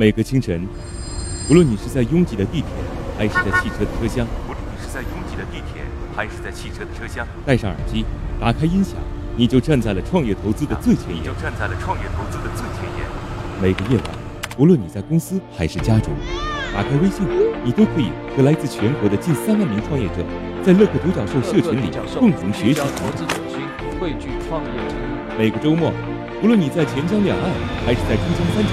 每个清晨，无论你是在拥挤的地铁，还是在汽车的车厢，无论你是在拥挤的地铁，还是在汽车的车厢，戴上耳机，打开音响，你就站在了创业投资的最前沿。你就站在了创业投资的最前沿。每个夜晚，无论你在公司还是家中，打开微信，你都可以和来自全国的近三万名创业者，在乐客独角兽社群里共同学习投资者心，汇聚创业者。每个周末，无论你在钱江两岸还是在珠江三角，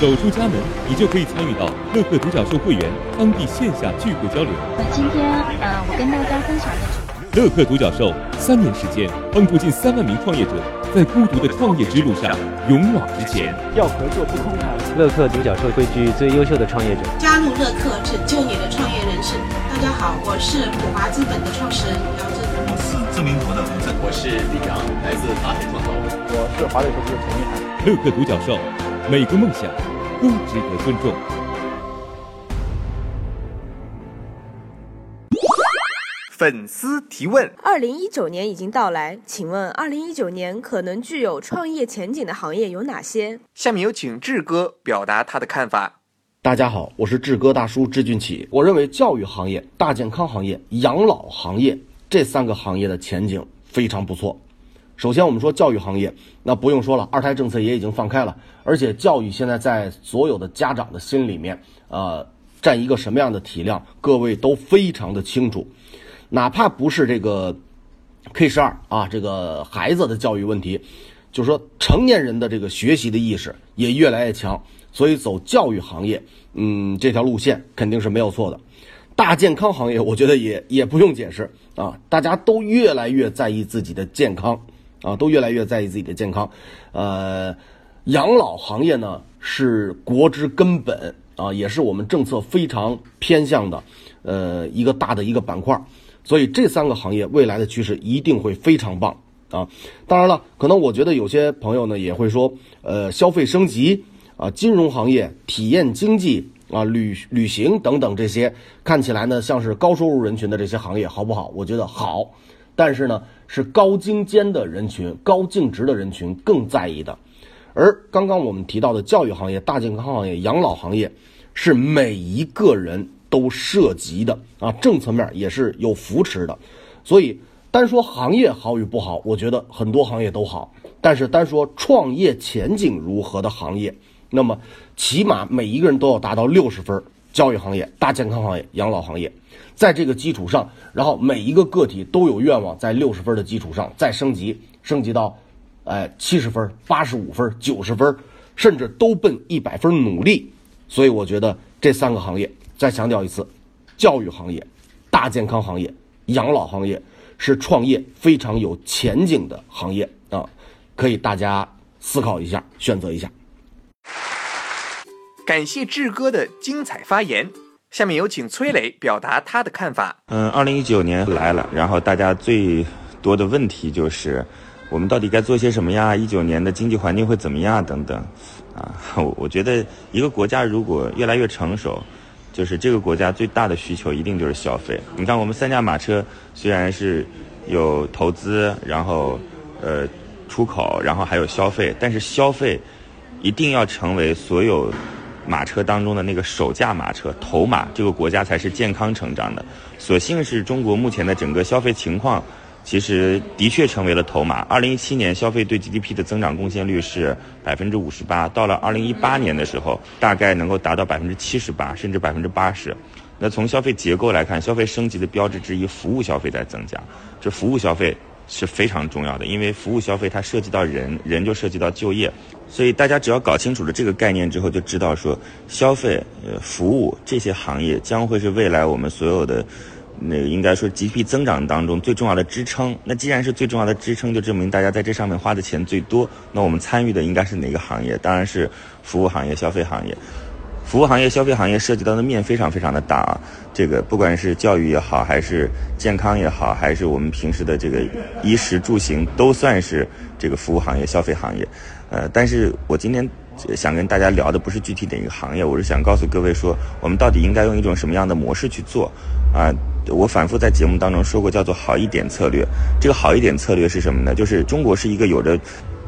走出家门，你就可以参与到乐客独角兽会员当地线下聚会交流。那今天，呃，我跟大家分享的主乐客独角兽三年时间，帮助近三万名创业者在孤独的创业之路上勇往直前。要合作不空谈。乐客独角兽汇聚最优秀的创业者，加入乐客，拯救你的创业人生。大家好，我是普华资本的创始人姚振。我是知名博的吴正，我是李阳，来自达美创投。我是华磊投资的陈一涵。乐客独角兽，每个梦想都值得尊重。粉丝提问：二零一九年已经到来，请问二零一九年可能具有创业前景的行业有哪些？下面有请志哥表达他的看法。大家好，我是志哥大叔志俊启。我认为教育行业、大健康行业、养老行业这三个行业的前景非常不错。首先，我们说教育行业，那不用说了，二胎政策也已经放开了，而且教育现在在所有的家长的心里面，呃，占一个什么样的体量，各位都非常的清楚。哪怕不是这个 K 十二啊，这个孩子的教育问题，就是说成年人的这个学习的意识也越来越强，所以走教育行业，嗯，这条路线肯定是没有错的。大健康行业，我觉得也也不用解释啊，大家都越来越在意自己的健康啊，都越来越在意自己的健康。呃，养老行业呢是国之根本啊，也是我们政策非常偏向的，呃，一个大的一个板块。所以这三个行业未来的趋势一定会非常棒啊！当然了，可能我觉得有些朋友呢也会说，呃，消费升级啊，金融行业、体验经济啊、旅旅行等等这些看起来呢像是高收入人群的这些行业好不好？我觉得好，但是呢是高精尖的人群、高净值的人群更在意的。而刚刚我们提到的教育行业、大健康行业、养老行业，是每一个人。都涉及的啊，政策面也是有扶持的，所以单说行业好与不好，我觉得很多行业都好。但是单说创业前景如何的行业，那么起码每一个人都要达到六十分。教育行业、大健康行业、养老行业，在这个基础上，然后每一个个体都有愿望在六十分的基础上再升级，升级到，哎七十分、八十五分、九十分，甚至都奔一百分努力。所以我觉得这三个行业。再强调一次，教育行业、大健康行业、养老行业是创业非常有前景的行业啊，可以大家思考一下，选择一下。感谢志哥的精彩发言，下面有请崔磊表达他的看法。嗯，二零一九年来了，然后大家最多的问题就是，我们到底该做些什么呀？一九年的经济环境会怎么样？等等，啊，我我觉得一个国家如果越来越成熟。就是这个国家最大的需求一定就是消费。你看，我们三驾马车虽然是有投资，然后呃出口，然后还有消费，但是消费一定要成为所有马车当中的那个首驾马车头马，这个国家才是健康成长的。所幸是中国目前的整个消费情况。其实的确成为了头马。二零一七年消费对 GDP 的增长贡献率是百分之五十八，到了二零一八年的时候，大概能够达到百分之七十八，甚至百分之八十。那从消费结构来看，消费升级的标志之一，服务消费在增加。这服务消费是非常重要的，因为服务消费它涉及到人，人就涉及到就业。所以大家只要搞清楚了这个概念之后，就知道说，消费、呃，服务这些行业将会是未来我们所有的。那应该说 GDP 增长当中最重要的支撑。那既然是最重要的支撑，就证明大家在这上面花的钱最多。那我们参与的应该是哪个行业？当然是服务行业、消费行业。服务行业、消费行业涉及到的面非常非常的大啊。这个不管是教育也好，还是健康也好，还是我们平时的这个衣食住行，都算是这个服务行业、消费行业。呃，但是我今天想跟大家聊的不是具体的一个行业，我是想告诉各位说，我们到底应该用一种什么样的模式去做啊？我反复在节目当中说过，叫做“好一点”策略。这个“好一点”策略是什么呢？就是中国是一个有着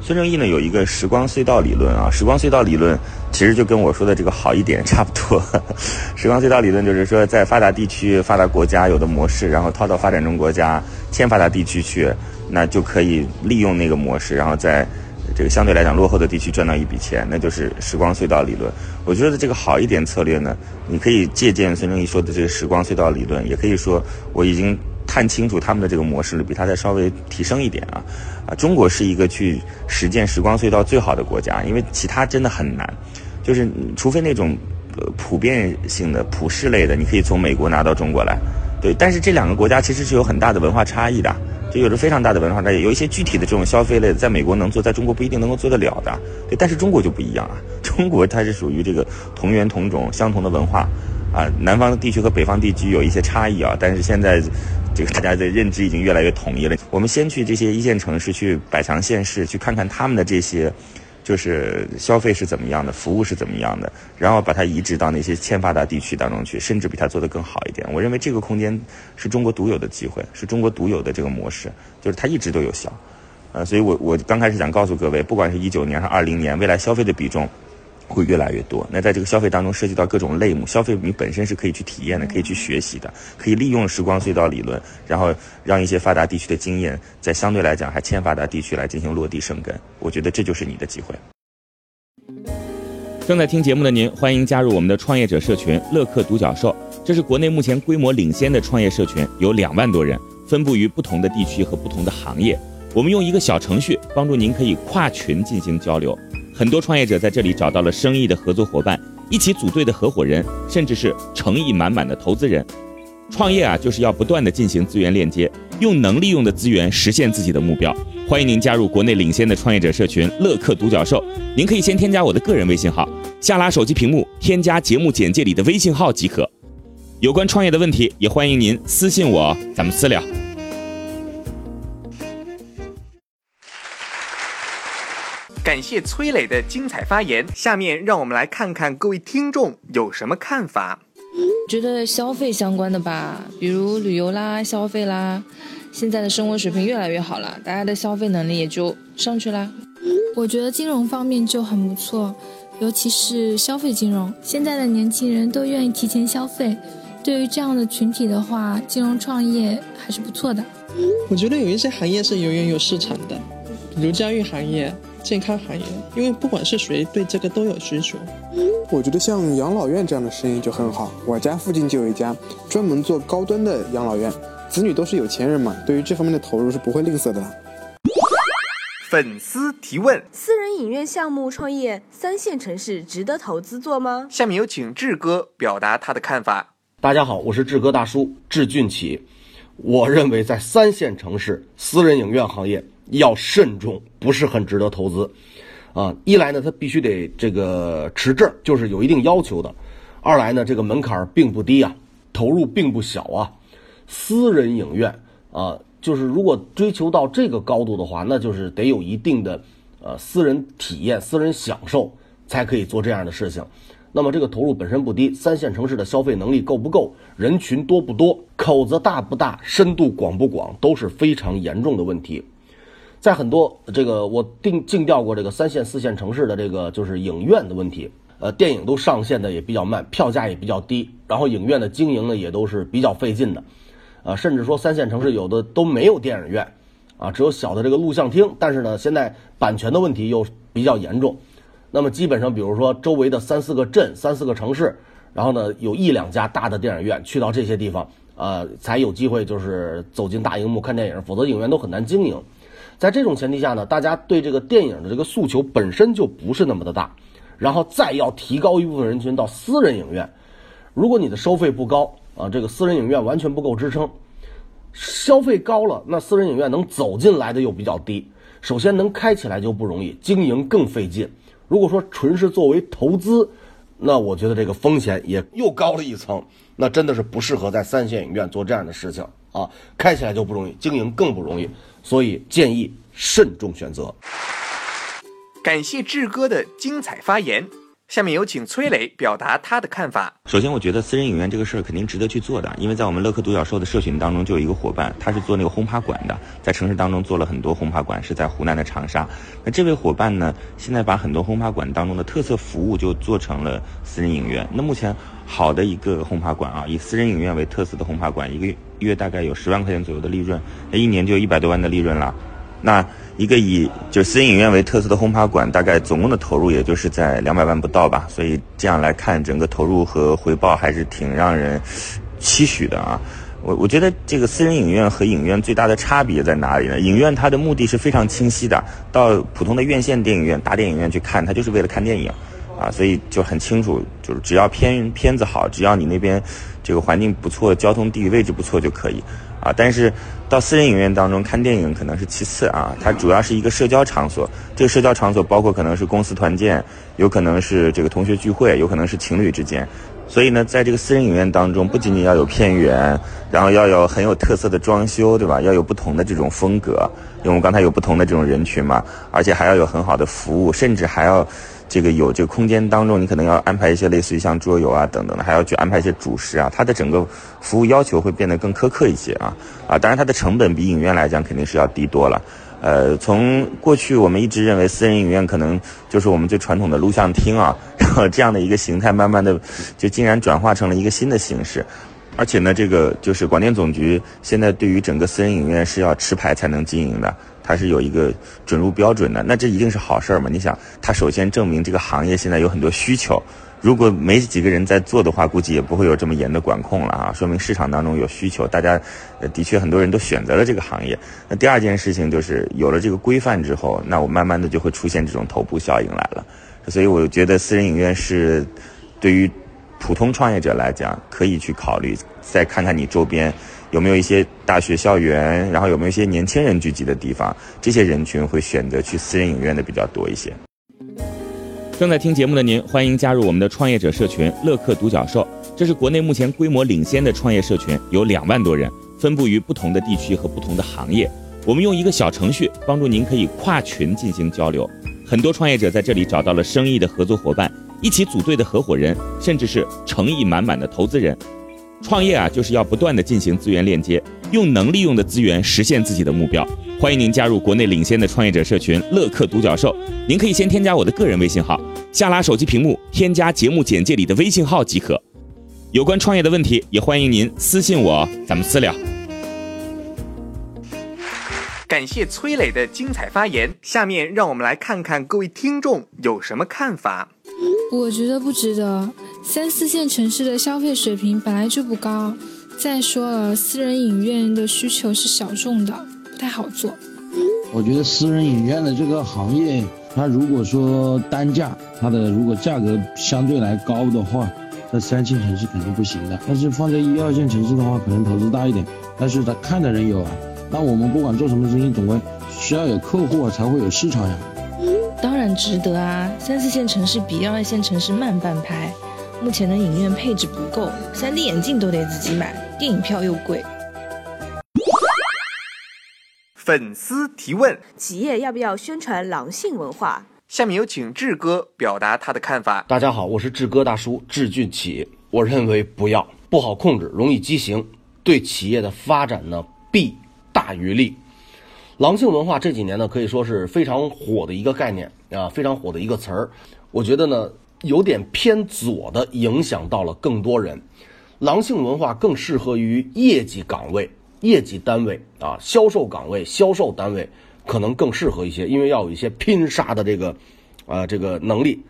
孙正义呢有一个时光隧道理论啊，时光隧道理论其实就跟我说的这个好一点差不多。时光隧道理论就是说，在发达地区、发达国家有的模式，然后套到发展中国家、欠发达地区去，那就可以利用那个模式，然后在这个相对来讲落后的地区赚到一笔钱，那就是时光隧道理论。我觉得这个好一点策略呢，你可以借鉴孙正义说的这个时光隧道理论，也可以说我已经。看清楚他们的这个模式，比他再稍微提升一点啊，啊，中国是一个去实践时光隧道最好的国家，因为其他真的很难，就是除非那种呃普遍性的普世类的，你可以从美国拿到中国来，对，但是这两个国家其实是有很大的文化差异的，就有着非常大的文化差异，有一些具体的这种消费类的，在美国能做，在中国不一定能够做得了的，对，但是中国就不一样啊，中国它是属于这个同源同种、相同的文化，啊，南方地区和北方地区有一些差异啊，但是现在。这个大家的认知已经越来越统一了。我们先去这些一线城市，去百强县市，去看看他们的这些，就是消费是怎么样的，服务是怎么样的，然后把它移植到那些欠发达地区当中去，甚至比它做得更好一点。我认为这个空间是中国独有的机会，是中国独有的这个模式，就是它一直都有效。呃，所以我我刚开始想告诉各位，不管是一九年还是二零年，未来消费的比重。会越来越多。那在这个消费当中，涉及到各种类目，消费你本身是可以去体验的，可以去学习的，可以利用时光隧道理论，然后让一些发达地区的经验，在相对来讲还欠发达地区来进行落地生根。我觉得这就是你的机会。正在听节目的您，欢迎加入我们的创业者社群乐客独角兽，这是国内目前规模领先的创业社群，有两万多人，分布于不同的地区和不同的行业。我们用一个小程序帮助您可以跨群进行交流。很多创业者在这里找到了生意的合作伙伴，一起组队的合伙人，甚至是诚意满满的投资人。创业啊，就是要不断的进行资源链接，用能利用的资源实现自己的目标。欢迎您加入国内领先的创业者社群乐客独角兽。您可以先添加我的个人微信号，下拉手机屏幕添加节目简介里的微信号即可。有关创业的问题，也欢迎您私信我，咱们私聊。感谢崔磊的精彩发言。下面让我们来看看各位听众有什么看法。觉得消费相关的吧，比如旅游啦、消费啦，现在的生活水平越来越好了，大家的消费能力也就上去啦。我觉得金融方面就很不错，尤其是消费金融，现在的年轻人都愿意提前消费。对于这样的群体的话，金融创业还是不错的。我觉得有一些行业是永远有市场的，比如教育行业。健康行业，因为不管是谁对这个都有需求。我觉得像养老院这样的生意就很好，我家附近就有一家专门做高端的养老院，子女都是有钱人嘛，对于这方面的投入是不会吝啬的。粉丝提问：私人影院项目创业，三线城市值得投资做吗？下面有请志哥表达他的看法。大家好，我是志哥大叔志俊起，我认为在三线城市私人影院行业。要慎重，不是很值得投资，啊，一来呢，它必须得这个持证，就是有一定要求的；二来呢，这个门槛并不低啊，投入并不小啊。私人影院啊，就是如果追求到这个高度的话，那就是得有一定的呃私人体验、私人享受才可以做这样的事情。那么这个投入本身不低，三线城市的消费能力够不够，人群多不多，口子大不大，深度广不广，都是非常严重的问题。在很多这个我定尽调过这个三线四线城市的这个就是影院的问题，呃，电影都上线的也比较慢，票价也比较低，然后影院的经营呢也都是比较费劲的，啊，甚至说三线城市有的都没有电影院，啊，只有小的这个录像厅，但是呢，现在版权的问题又比较严重，那么基本上比如说周围的三四个镇、三四个城市，然后呢有一两家大的电影院，去到这些地方，呃，才有机会就是走进大荧幕看电影，否则影院都很难经营。在这种前提下呢，大家对这个电影的这个诉求本身就不是那么的大，然后再要提高一部分人群到私人影院，如果你的收费不高啊，这个私人影院完全不够支撑。消费高了，那私人影院能走进来的又比较低，首先能开起来就不容易，经营更费劲。如果说纯是作为投资，那我觉得这个风险也又高了一层，那真的是不适合在三线影院做这样的事情啊，开起来就不容易，经营更不容易。所以建议慎重选择。感谢志哥的精彩发言。下面有请崔磊表达他的看法。首先，我觉得私人影院这个事儿肯定值得去做的，因为在我们乐客独角兽的社群当中就有一个伙伴，他是做那个轰趴馆的，在城市当中做了很多轰趴馆，是在湖南的长沙。那这位伙伴呢，现在把很多轰趴馆当中的特色服务就做成了私人影院。那目前好的一个轰趴馆啊，以私人影院为特色的轰趴馆，一个月大概有十万块钱左右的利润，那一年就一百多万的利润了。那一个以就私人影院为特色的轰趴馆，大概总共的投入也就是在两百万不到吧，所以这样来看，整个投入和回报还是挺让人期许的啊。我我觉得这个私人影院和影院最大的差别在哪里呢？影院它的目的是非常清晰的，到普通的院线电影院、大电影院去看，它就是为了看电影，啊，所以就很清楚，就是只要片片子好，只要你那边这个环境不错，交通地理位置不错就可以。啊，但是到私人影院当中看电影可能是其次啊，它主要是一个社交场所。这个社交场所包括可能是公司团建，有可能是这个同学聚会，有可能是情侣之间。所以呢，在这个私人影院当中，不仅仅要有片源，然后要有很有特色的装修，对吧？要有不同的这种风格，因为我们刚才有不同的这种人群嘛，而且还要有很好的服务，甚至还要。这个有这个空间当中，你可能要安排一些类似于像桌游啊等等的，还要去安排一些主食啊，它的整个服务要求会变得更苛刻一些啊啊！当然，它的成本比影院来讲肯定是要低多了。呃，从过去我们一直认为私人影院可能就是我们最传统的录像厅啊，然后这样的一个形态，慢慢的就竟然转化成了一个新的形式。而且呢，这个就是广电总局现在对于整个私人影院是要持牌才能经营的。它是有一个准入标准的，那这一定是好事儿嘛？你想，它首先证明这个行业现在有很多需求，如果没几个人在做的话，估计也不会有这么严的管控了啊，说明市场当中有需求，大家的确很多人都选择了这个行业。那第二件事情就是有了这个规范之后，那我慢慢的就会出现这种头部效应来了，所以我觉得私人影院是对于普通创业者来讲可以去考虑，再看看你周边。有没有一些大学校园，然后有没有一些年轻人聚集的地方？这些人群会选择去私人影院的比较多一些。正在听节目的您，欢迎加入我们的创业者社群“乐客独角兽”，这是国内目前规模领先的创业社群，有两万多人，分布于不同的地区和不同的行业。我们用一个小程序帮助您可以跨群进行交流，很多创业者在这里找到了生意的合作伙伴，一起组队的合伙人，甚至是诚意满满的投资人。创业啊，就是要不断的进行资源链接，用能利用的资源实现自己的目标。欢迎您加入国内领先的创业者社群“乐客独角兽”。您可以先添加我的个人微信号，下拉手机屏幕添加节目简介里的微信号即可。有关创业的问题，也欢迎您私信我，咱们私聊。感谢崔磊的精彩发言。下面让我们来看看各位听众有什么看法。我觉得不值得。三四线城市的消费水平本来就不高，再说了，私人影院的需求是小众的，不太好做。我觉得私人影院的这个行业，它如果说单价，它的如果价格相对来高的话，在三线城市肯定不行的。但是放在一二线城市的话，可能投资大一点，但是他看的人有啊。那我们不管做什么生意，总归需要有客户啊才会有市场呀。当然值得啊，三四线城市比二线城市慢半拍。目前的影院配置不够，3D 眼镜都得自己买，电影票又贵。粉丝提问：企业要不要宣传狼性文化？下面有请志哥表达他的看法。大家好，我是志哥大叔，志俊启。我认为不要，不好控制，容易畸形，对企业的发展呢弊大于利。狼性文化这几年呢可以说是非常火的一个概念啊，非常火的一个词儿。我觉得呢。有点偏左的影响到了更多人，狼性文化更适合于业绩岗位、业绩单位啊，销售岗位、销售单位可能更适合一些，因为要有一些拼杀的这个，啊这个能力。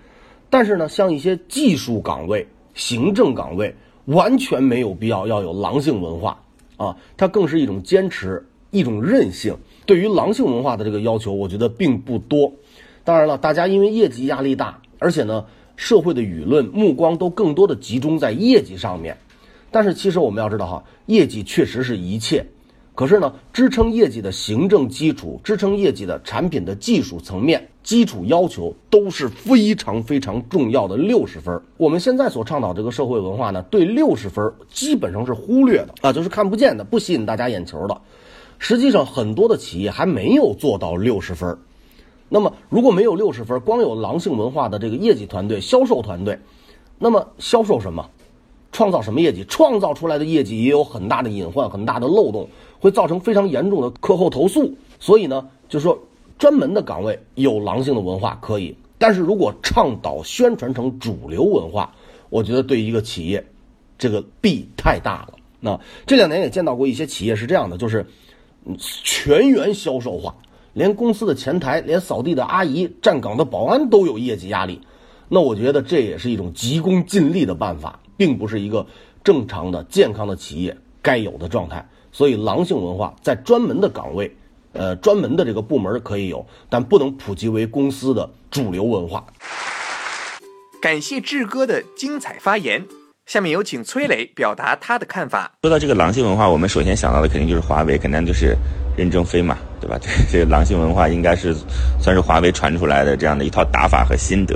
但是呢，像一些技术岗位、行政岗位，完全没有必要要有狼性文化啊，它更是一种坚持、一种韧性。对于狼性文化的这个要求，我觉得并不多。当然了，大家因为业绩压力大，而且呢。社会的舆论目光都更多的集中在业绩上面，但是其实我们要知道哈，业绩确实是一切，可是呢，支撑业绩的行政基础、支撑业绩的产品的技术层面基础要求都是非常非常重要的六十分。我们现在所倡导这个社会文化呢，对六十分基本上是忽略的啊，就是看不见的，不吸引大家眼球的。实际上，很多的企业还没有做到六十分。那么如果没有六十分，光有狼性文化的这个业绩团队、销售团队，那么销售什么？创造什么业绩？创造出来的业绩也有很大的隐患、很大的漏洞，会造成非常严重的课后投诉。所以呢，就说专门的岗位有狼性的文化可以，但是如果倡导宣传成主流文化，我觉得对一个企业，这个弊太大了。那这两年也见到过一些企业是这样的，就是全员销售化，连公司的前台、连扫地的阿姨、站岗的保安都有业绩压力。那我觉得这也是一种急功近利的办法，并不是一个正常的、健康的企业该有的状态。所以，狼性文化在专门的岗位、呃专门的这个部门可以有，但不能普及为公司的主流文化。感谢志哥的精彩发言。下面有请崔磊表达他的看法。说到这个狼性文化，我们首先想到的肯定就是华为，肯定就是任正非嘛，对吧？这 这个狼性文化应该是算是华为传出来的这样的一套打法和心得。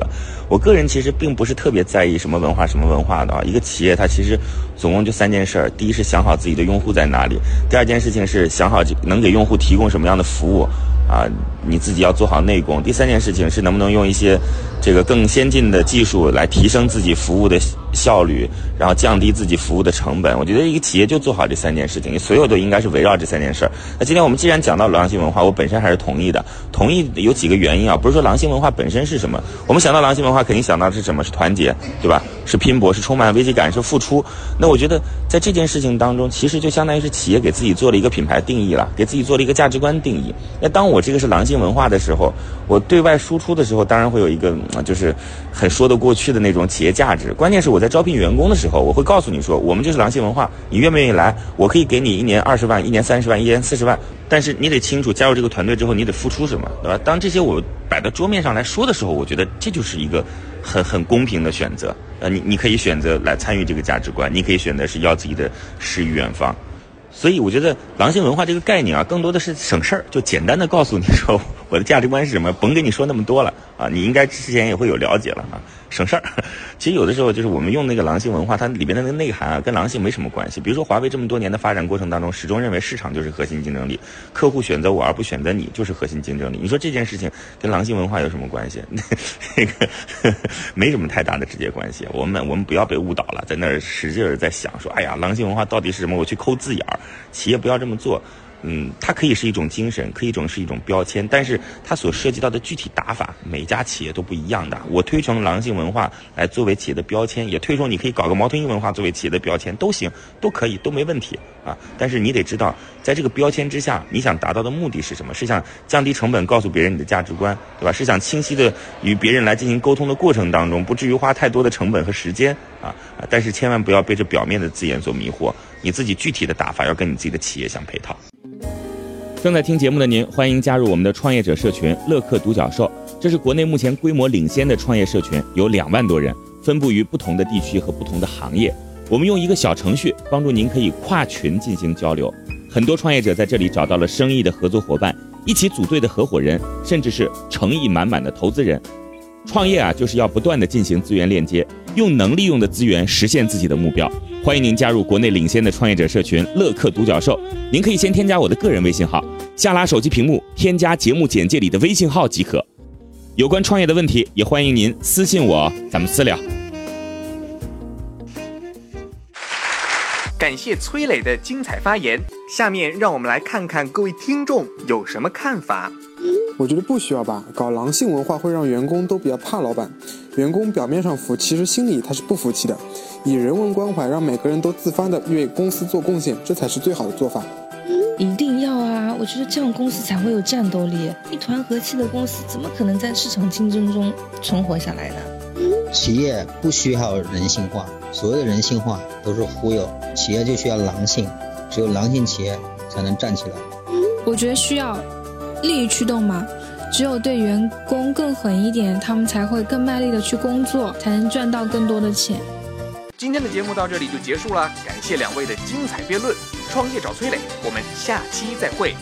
我个人其实并不是特别在意什么文化什么文化的啊。一个企业它其实总共就三件事儿：第一是想好自己的用户在哪里；第二件事情是想好能给用户提供什么样的服务。啊，你自己要做好内功。第三件事情是能不能用一些这个更先进的技术来提升自己服务的效率，然后降低自己服务的成本。我觉得一个企业就做好这三件事情，所有都应该是围绕这三件事儿。那今天我们既然讲到狼性文化，我本身还是同意的。同意有几个原因啊，不是说狼性文化本身是什么，我们想到狼性文化肯定想到的是什么？是团结，对吧？是拼搏，是充满危机感，是付出。那我觉得在这件事情当中，其实就相当于是企业给自己做了一个品牌定义了，给自己做了一个价值观定义。那当我这个是狼性文化的时候，我对外输出的时候，当然会有一个就是很说得过去的那种企业价值。关键是我在招聘员工的时候，我会告诉你说，我们就是狼性文化，你愿不愿意来？我可以给你一年二十万，一年三十万，一年四十万。但是你得清楚，加入这个团队之后，你得付出什么，对吧？当这些我摆到桌面上来说的时候，我觉得这就是一个很很公平的选择。呃，你你可以选择来参与这个价值观，你可以选择是要自己的诗与远方。所以我觉得狼性文化这个概念啊，更多的是省事儿，就简单的告诉你说我的价值观是什么，甭跟你说那么多了啊，你应该之前也会有了解了啊，省事儿。其实有的时候就是我们用那个狼性文化，它里边的那个内涵啊，跟狼性没什么关系。比如说华为这么多年的发展过程当中，始终认为市场就是核心竞争力，客户选择我而不选择你就是核心竞争力。你说这件事情跟狼性文化有什么关系？那个 没什么太大的直接关系。我们我们不要被误导了，在那儿使劲儿在想说，哎呀，狼性文化到底是什么？我去抠字眼儿。企业不要这么做，嗯，它可以是一种精神，可以一种是一种标签，但是它所涉及到的具体打法，每一家企业都不一样的。我推崇狼性文化来作为企业的标签，也推崇你可以搞个猫头鹰文化作为企业的标签，都行，都可以，都没问题啊。但是你得知道，在这个标签之下，你想达到的目的是什么？是想降低成本，告诉别人你的价值观，对吧？是想清晰的与别人来进行沟通的过程当中，不至于花太多的成本和时间啊。但是千万不要被这表面的字眼所迷惑。你自己具体的打法要跟你自己的企业相配套。正在听节目的您，欢迎加入我们的创业者社群“乐客独角兽”，这是国内目前规模领先的创业社群，有两万多人，分布于不同的地区和不同的行业。我们用一个小程序帮助您可以跨群进行交流，很多创业者在这里找到了生意的合作伙伴，一起组队的合伙人，甚至是诚意满满的投资人。创业啊，就是要不断的进行资源链接，用能利用的资源实现自己的目标。欢迎您加入国内领先的创业者社群“乐客独角兽”。您可以先添加我的个人微信号，下拉手机屏幕添加节目简介里的微信号即可。有关创业的问题，也欢迎您私信我，咱们私聊。感谢崔磊的精彩发言。下面让我们来看看各位听众有什么看法。我觉得不需要吧，搞狼性文化会让员工都比较怕老板，员工表面上服，其实心里他是不服气的。以人文关怀，让每个人都自发的为公司做贡献，这才是最好的做法。一定要啊！我觉得这样公司才会有战斗力。一团和气的公司，怎么可能在市场竞争中存活下来呢？企业不需要人性化，所有的人性化都是忽悠。企业就需要狼性，只有狼性企业才能站起来。我觉得需要利益驱动嘛，只有对员工更狠一点，他们才会更卖力的去工作，才能赚到更多的钱。今天的节目到这里就结束了，感谢两位的精彩辩论。创业找崔磊，我们下期再会。